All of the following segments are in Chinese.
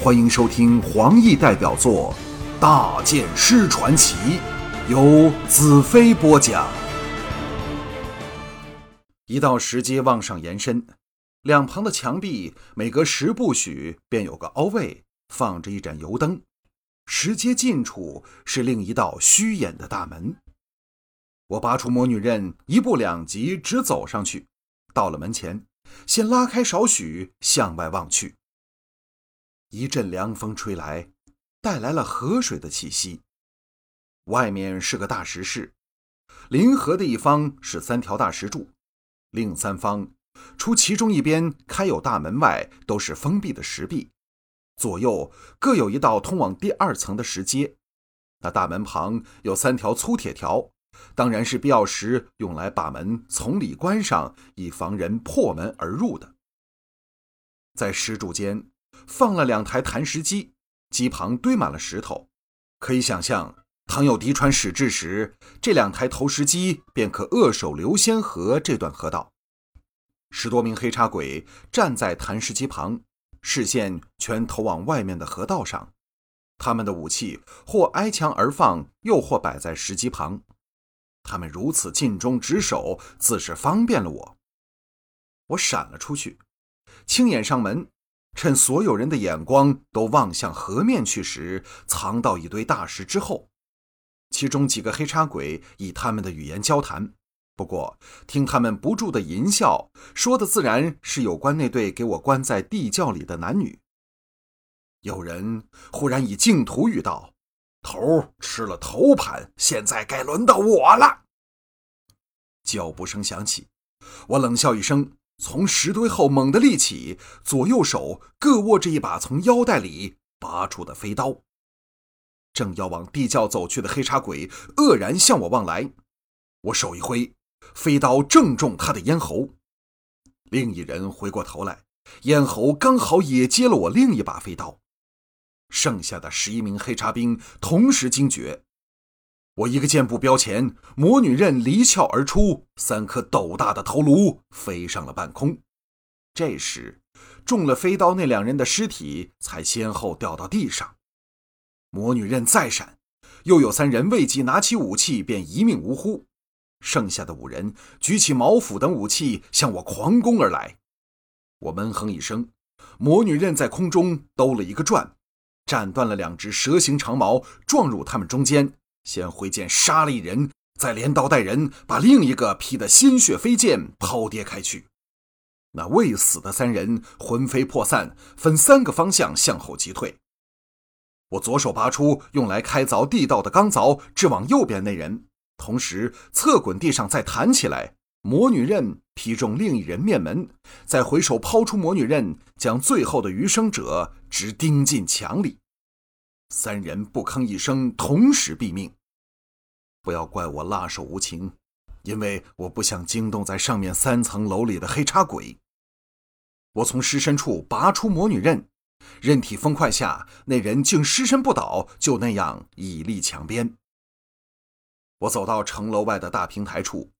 欢迎收听黄奕代表作《大剑师传奇》，由子飞播讲。一道石阶往上延伸，两旁的墙壁每隔十步许便有个凹位，放着一盏油灯。石阶近处是另一道虚掩的大门。我拔出魔女刃，一步两级直走上去，到了门前，先拉开少许，向外望去。一阵凉风吹来，带来了河水的气息。外面是个大石室，临河的一方是三条大石柱，另三方除其中一边开有大门外，都是封闭的石壁。左右各有一道通往第二层的石阶，那大门旁有三条粗铁条。当然是必要时用来把门从里关上，以防人破门而入的。在石柱间放了两台弹石机，机旁堆满了石头。可以想象，倘有敌船驶至时，这两台投石机便可扼守流仙河这段河道。十多名黑叉鬼站在弹石机旁，视线全投往外面的河道上。他们的武器或挨墙而放，又或摆在石机旁。他们如此尽忠职守，自是方便了我。我闪了出去，轻掩上门，趁所有人的眼光都望向河面去时，藏到一堆大石之后。其中几个黑叉鬼以他们的语言交谈，不过听他们不住的淫笑，说的自然是有关那对给我关在地窖里的男女。有人忽然以净土语道。头吃了头盘，现在该轮到我了。脚步声响起，我冷笑一声，从石堆后猛地立起，左右手各握着一把从腰带里拔出的飞刀，正要往地窖走去的黑叉鬼愕然向我望来，我手一挥，飞刀正中他的咽喉。另一人回过头来，咽喉刚好也接了我另一把飞刀。剩下的十一名黑叉兵同时惊觉，我一个箭步标前，魔女刃离鞘而出，三颗斗大的头颅飞上了半空。这时，中了飞刀那两人的尸体才先后掉到地上。魔女刃再闪，又有三人未及拿起武器便一命呜呼。剩下的五人举起矛斧等武器向我狂攻而来。我闷哼一声，魔女刃在空中兜了一个转。斩断了两只蛇形长矛，撞入他们中间，先挥剑杀了一人，再连刀带人把另一个劈得鲜血飞溅，抛跌开去。那未死的三人魂飞魄散，分三个方向向后急退。我左手拔出用来开凿地道的钢凿，掷往右边那人，同时侧滚地上再弹起来。魔女刃劈中另一人面门，再回手抛出魔女刃，将最后的余生者直钉进墙里。三人不吭一声，同时毙命。不要怪我辣手无情，因为我不想惊动在上面三层楼里的黑叉鬼。我从尸身处拔出魔女刃，刃体风快下，那人竟尸身不倒，就那样倚立墙边。我走到城楼外的大平台处。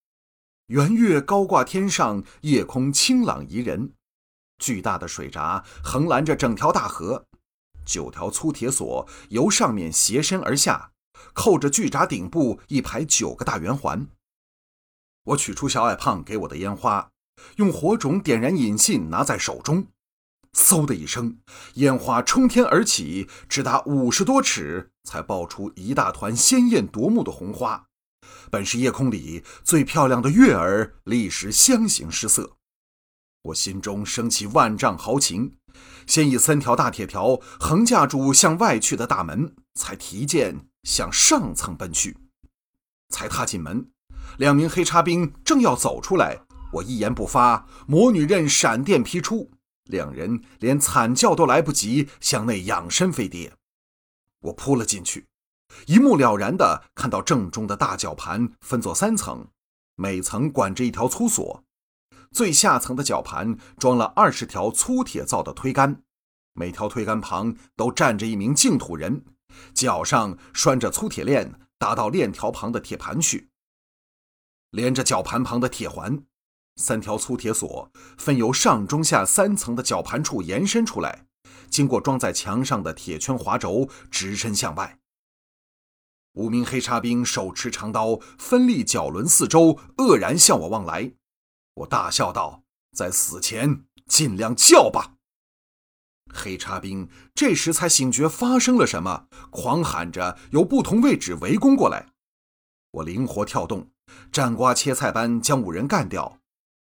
圆月高挂天上，夜空清朗宜人。巨大的水闸横拦着整条大河，九条粗铁索由上面斜伸而下，扣着巨闸顶部一排九个大圆环。我取出小矮胖给我的烟花，用火种点燃引信，拿在手中，嗖的一声，烟花冲天而起，直达五十多尺，才爆出一大团鲜艳夺目的红花。本是夜空里最漂亮的月儿，立时相形失色。我心中升起万丈豪情，先以三条大铁条横架住向外去的大门，才提剑向上层奔去。才踏进门，两名黑叉兵正要走出来，我一言不发，魔女刃闪电劈出，两人连惨叫都来不及，向内仰身飞跌。我扑了进去。一目了然地看到正中的大绞盘分作三层，每层管着一条粗锁。最下层的绞盘装了二十条粗铁造的推杆，每条推杆旁都站着一名净土人，脚上拴着粗铁链，搭到链条旁的铁盘去。连着绞盘旁的铁环，三条粗铁索分由上中下三层的绞盘处延伸出来，经过装在墙上的铁圈滑轴，直伸向外。五名黑叉兵手持长刀，分立脚轮四周，愕然向我望来。我大笑道：“在死前尽量叫吧。”黑叉兵这时才醒觉发生了什么，狂喊着由不同位置围攻过来。我灵活跳动，蘸瓜切菜般将五人干掉。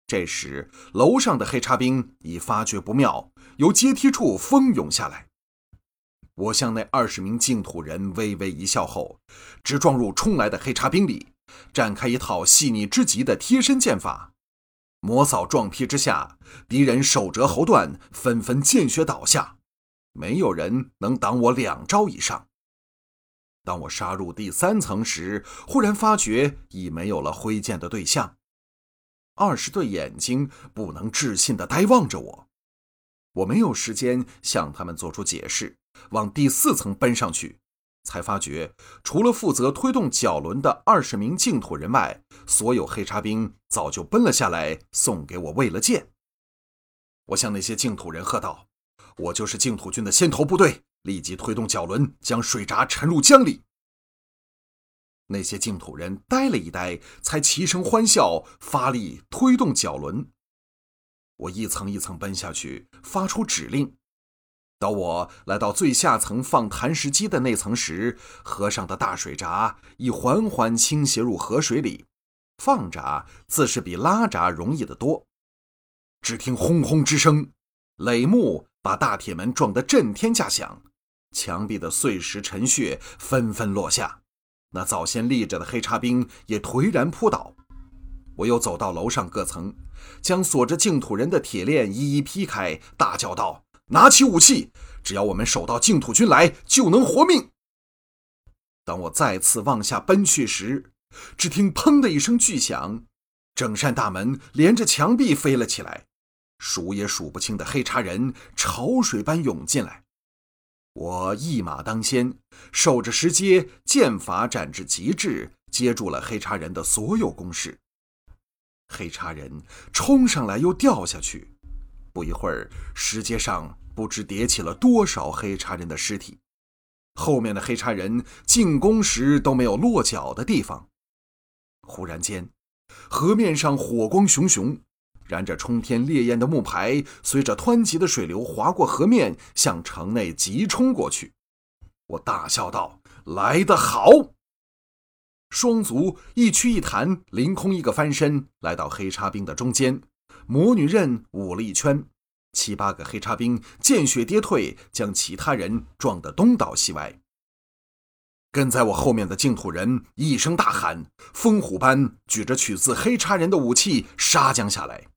这时，楼上的黑叉兵已发觉不妙，由阶梯处蜂拥下来。我向那二十名净土人微微一笑后，直撞入冲来的黑叉兵里，展开一套细腻之极的贴身剑法。魔扫撞劈之下，敌人手折喉断，纷纷见血倒下，没有人能挡我两招以上。当我杀入第三层时，忽然发觉已没有了挥剑的对象，二十对眼睛不能置信地呆望着我。我没有时间向他们做出解释，往第四层奔上去。才发觉，除了负责推动角轮的二十名净土人外，所有黑叉兵早就奔了下来，送给我喂了剑。我向那些净土人喝道：“我就是净土军的先头部队，立即推动角轮，将水闸沉入江里。”那些净土人呆了一呆，才齐声欢笑，发力推动角轮。我一层一层奔下去，发出指令。当我来到最下层放弹石机的那层时，河上的大水闸已缓缓倾斜入河水里。放闸自是比拉闸容易得多。只听轰轰之声，垒木把大铁门撞得震天价响，墙壁的碎石沉屑纷纷落下。那早先立着的黑叉兵也颓然扑倒。我又走到楼上各层，将锁着净土人的铁链一一劈开，大叫道。拿起武器，只要我们守到净土军来，就能活命。当我再次往下奔去时，只听“砰”的一声巨响，整扇大门连着墙壁飞了起来，数也数不清的黑茶人潮水般涌进来。我一马当先，守着石阶，剑法展至极致，接住了黑茶人的所有攻势。黑茶人冲上来又掉下去。不一会儿，石阶上不知叠起了多少黑叉人的尸体，后面的黑叉人进攻时都没有落脚的地方。忽然间，河面上火光熊熊，燃着冲天烈焰的木牌随着湍急的水流划过河面，向城内急冲过去。我大笑道：“来得好！”双足一屈一弹，凌空一个翻身，来到黑叉兵的中间。魔女刃舞了一圈，七八个黑叉兵见血跌退，将其他人撞得东倒西歪。跟在我后面的净土人一声大喊，风虎般举着取自黑叉人的武器杀将下来。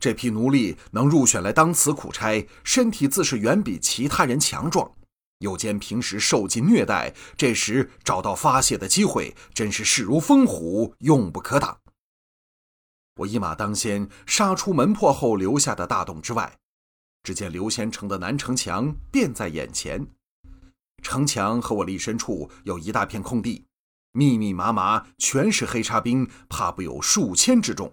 这批奴隶能入选来当此苦差，身体自是远比其他人强壮，又兼平时受尽虐待，这时找到发泄的机会，真是势如风虎，永不可挡。我一马当先，杀出门破后留下的大洞之外，只见刘仙城的南城墙便在眼前。城墙和我立身处有一大片空地，密密麻麻全是黑叉兵，怕不有数千之众。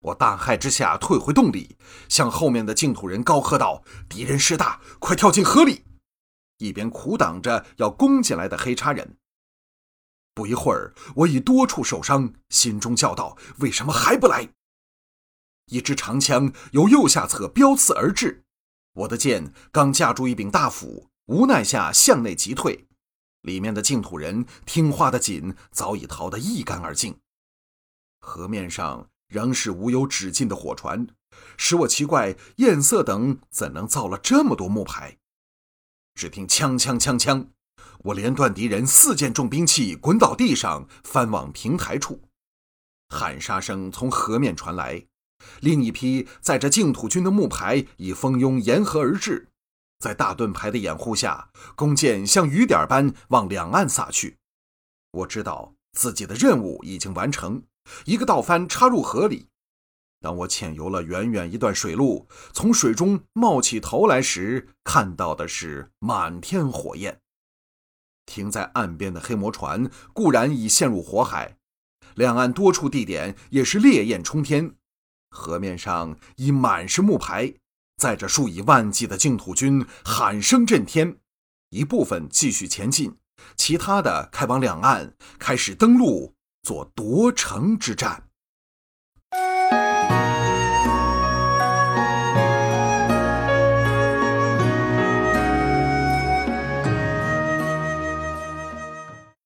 我大骇之下退回洞里，向后面的净土人高喝道：“敌人势大，快跳进河里！”一边苦挡着要攻进来的黑叉人。不一会儿，我已多处受伤，心中叫道：“为什么还不来？”一支长枪由右下侧飙刺而至，我的剑刚架住一柄大斧，无奈下向内急退。里面的净土人听话的紧，早已逃得一干二净。河面上仍是无有止境的火船，使我奇怪艳色等怎能造了这么多木牌。只听枪枪枪枪。我连断敌人四件重兵器，滚倒地上，翻往平台处。喊杀声从河面传来，另一批载着净土军的木牌已蜂拥沿河而至，在大盾牌的掩护下，弓箭像雨点般往两岸撒去。我知道自己的任务已经完成，一个倒翻插入河里。当我潜游了远远一段水路，从水中冒起头来时，看到的是满天火焰。停在岸边的黑魔船固然已陷入火海，两岸多处地点也是烈焰冲天，河面上已满是木牌，载着数以万计的净土军喊声震天，一部分继续前进，其他的开往两岸，开始登陆，做夺城之战。